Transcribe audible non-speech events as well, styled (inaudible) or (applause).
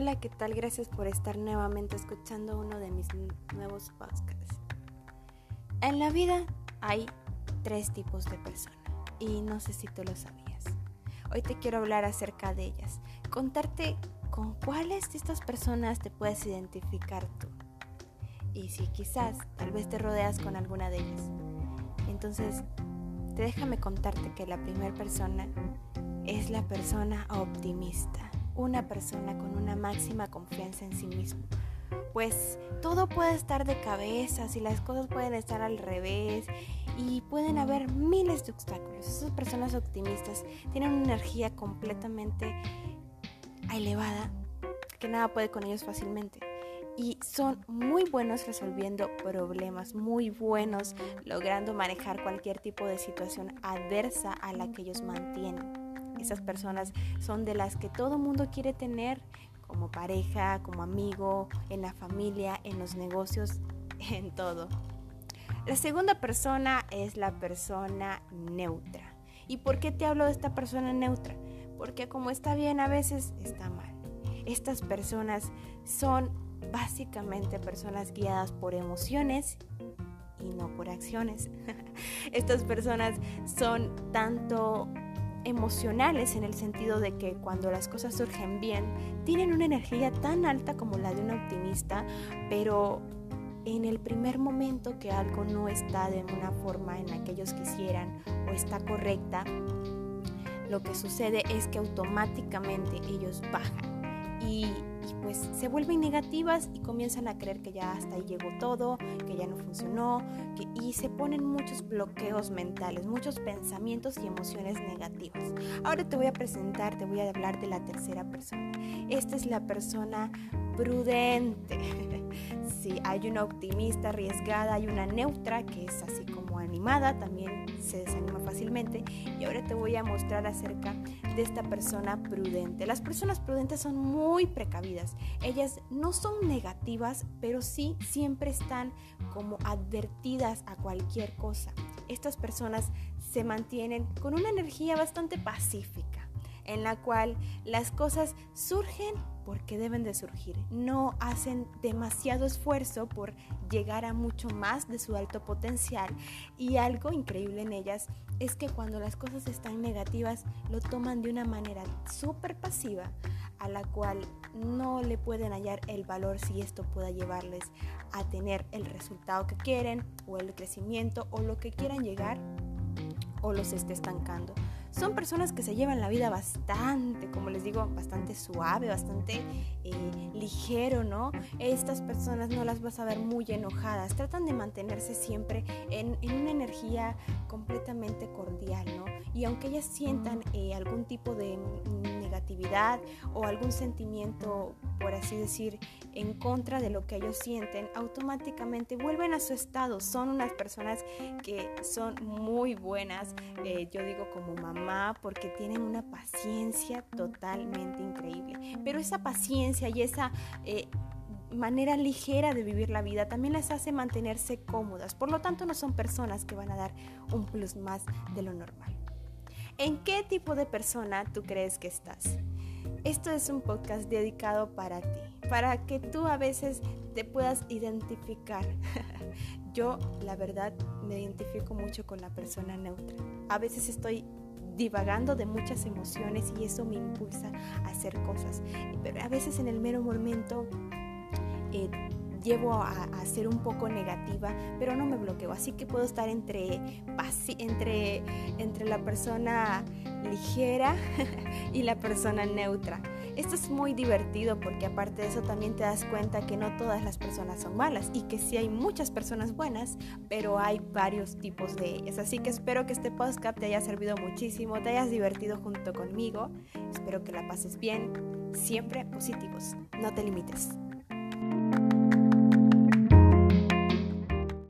Hola, ¿qué tal? Gracias por estar nuevamente escuchando uno de mis nuevos podcasts. En la vida hay tres tipos de personas y no sé si tú lo sabías. Hoy te quiero hablar acerca de ellas, contarte con cuáles de estas personas te puedes identificar tú. Y si quizás tal vez te rodeas con alguna de ellas. Entonces, te déjame contarte que la primera persona es la persona optimista, una persona con una máxima confianza en sí mismo. Pues todo puede estar de cabeza, si las cosas pueden estar al revés y pueden haber miles de obstáculos. Esas personas optimistas tienen una energía completamente elevada que nada puede con ellos fácilmente y son muy buenos resolviendo problemas, muy buenos logrando manejar cualquier tipo de situación adversa a la que ellos mantienen. Esas personas son de las que todo mundo quiere tener como pareja, como amigo, en la familia, en los negocios, (laughs) en todo. La segunda persona es la persona neutra. ¿Y por qué te hablo de esta persona neutra? Porque como está bien a veces está mal. Estas personas son básicamente personas guiadas por emociones y no por acciones. (laughs) Estas personas son tanto emocionales en el sentido de que cuando las cosas surgen bien, tienen una energía tan alta como la de un optimista, pero en el primer momento que algo no está de una forma en la que ellos quisieran o está correcta, lo que sucede es que automáticamente ellos bajan. Y pues se vuelven negativas y comienzan a creer que ya hasta ahí llegó todo, que ya no funcionó, y se ponen muchos bloqueos mentales, muchos pensamientos y emociones negativas. Ahora te voy a presentar, te voy a hablar de la tercera persona. Esta es la persona prudente. (laughs) sí, hay una optimista arriesgada, hay una neutra que es así como animada, también se desanima fácilmente. Y ahora te voy a mostrar acerca de esta persona prudente. Las personas prudentes son muy precavidas. Ellas no son negativas, pero sí siempre están como advertidas a cualquier cosa. Estas personas se mantienen con una energía bastante pacífica, en la cual las cosas surgen porque deben de surgir. No hacen demasiado esfuerzo por llegar a mucho más de su alto potencial. Y algo increíble en ellas es que cuando las cosas están negativas lo toman de una manera súper pasiva a la cual no le pueden hallar el valor si esto pueda llevarles a tener el resultado que quieren o el crecimiento o lo que quieran llegar o los esté estancando son personas que se llevan la vida bastante, como les digo, bastante suave, bastante eh, ligero, ¿no? Estas personas no las vas a ver muy enojadas, tratan de mantenerse siempre en, una energía completamente cordial, ¿no? Y aunque ellas sientan eh, algún tipo de o algún sentimiento, por así decir, en contra de lo que ellos sienten, automáticamente vuelven a su estado. Son unas personas que son muy buenas, eh, yo digo como mamá, porque tienen una paciencia totalmente increíble. Pero esa paciencia y esa... Eh, manera ligera de vivir la vida también les hace mantenerse cómodas. Por lo tanto, no son personas que van a dar un plus más de lo normal. ¿En qué tipo de persona tú crees que estás? Esto es un podcast dedicado para ti, para que tú a veces te puedas identificar. (laughs) Yo, la verdad, me identifico mucho con la persona neutra. A veces estoy divagando de muchas emociones y eso me impulsa a hacer cosas. Pero a veces en el mero momento eh, llevo a, a, ser un poco negativa, pero no me bloqueo. Así que puedo estar entre, entre, la persona ligera (laughs) y la persona neutra. Esto es muy divertido porque aparte de eso también te das cuenta que no todas las personas son malas y que sí hay muchas personas buenas, pero hay varios tipos de ellas. Así que espero que este podcast te haya servido muchísimo, te hayas divertido junto conmigo. Espero que la pases bien. Siempre positivos. No te limites.